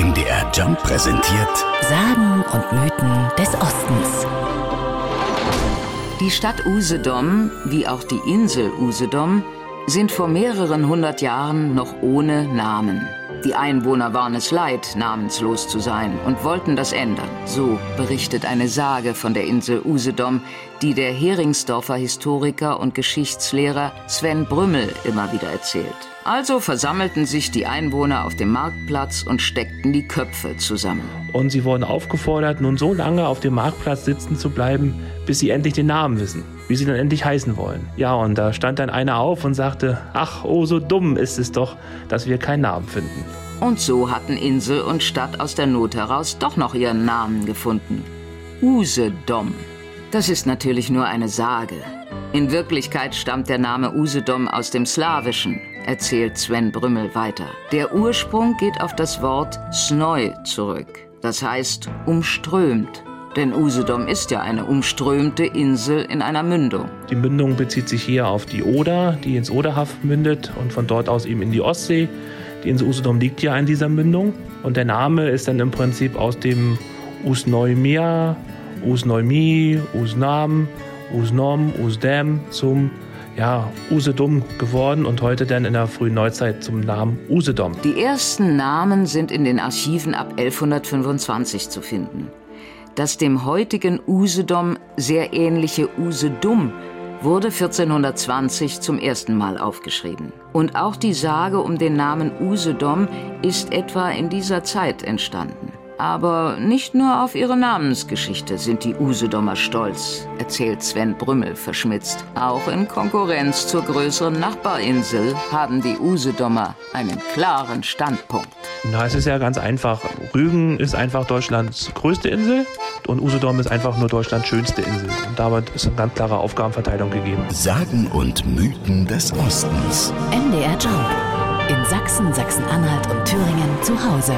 MDR Jump präsentiert Sagen und Mythen des Ostens. Die Stadt Usedom, wie auch die Insel Usedom, sind vor mehreren hundert Jahren noch ohne Namen. Die Einwohner waren es leid, namenslos zu sein und wollten das ändern. So berichtet eine Sage von der Insel Usedom, die der Heringsdorfer Historiker und Geschichtslehrer Sven Brümmel immer wieder erzählt. Also versammelten sich die Einwohner auf dem Marktplatz und steckten die Köpfe zusammen. Und sie wurden aufgefordert, nun so lange auf dem Marktplatz sitzen zu bleiben, bis sie endlich den Namen wissen, wie sie dann endlich heißen wollen. Ja, und da stand dann einer auf und sagte, ach, oh, so dumm ist es doch, dass wir keinen Namen finden. Und so hatten Insel und Stadt aus der Not heraus doch noch ihren Namen gefunden. Usedom. Das ist natürlich nur eine Sage. In Wirklichkeit stammt der Name Usedom aus dem Slawischen, erzählt Sven Brümmel weiter. Der Ursprung geht auf das Wort snoi zurück. Das heißt umströmt. Denn Usedom ist ja eine umströmte Insel in einer Mündung. Die Mündung bezieht sich hier auf die Oder, die ins Oderhaff mündet und von dort aus eben in die Ostsee. Die Insel Usedom liegt ja in dieser Mündung und der Name ist dann im Prinzip aus dem Usneumia, Usneumi, Usnam, Usnom, Usdem zum ja, Usedom geworden und heute dann in der frühen Neuzeit zum Namen Usedom. Die ersten Namen sind in den Archiven ab 1125 zu finden. Das dem heutigen Usedom sehr ähnliche Usedum wurde 1420 zum ersten Mal aufgeschrieben. Und auch die Sage um den Namen Usedom ist etwa in dieser Zeit entstanden. Aber nicht nur auf ihre Namensgeschichte sind die Usedomer stolz, erzählt Sven Brümmel verschmitzt. Auch in Konkurrenz zur größeren Nachbarinsel haben die Usedomer einen klaren Standpunkt. Na, es ist ja ganz einfach. Rügen ist einfach Deutschlands größte Insel und Usedom ist einfach nur Deutschlands schönste Insel. Und damit ist eine ganz klare Aufgabenverteilung gegeben. Sagen und Mythen des Ostens. MDR Jump. In Sachsen, Sachsen-Anhalt und Thüringen zu Hause.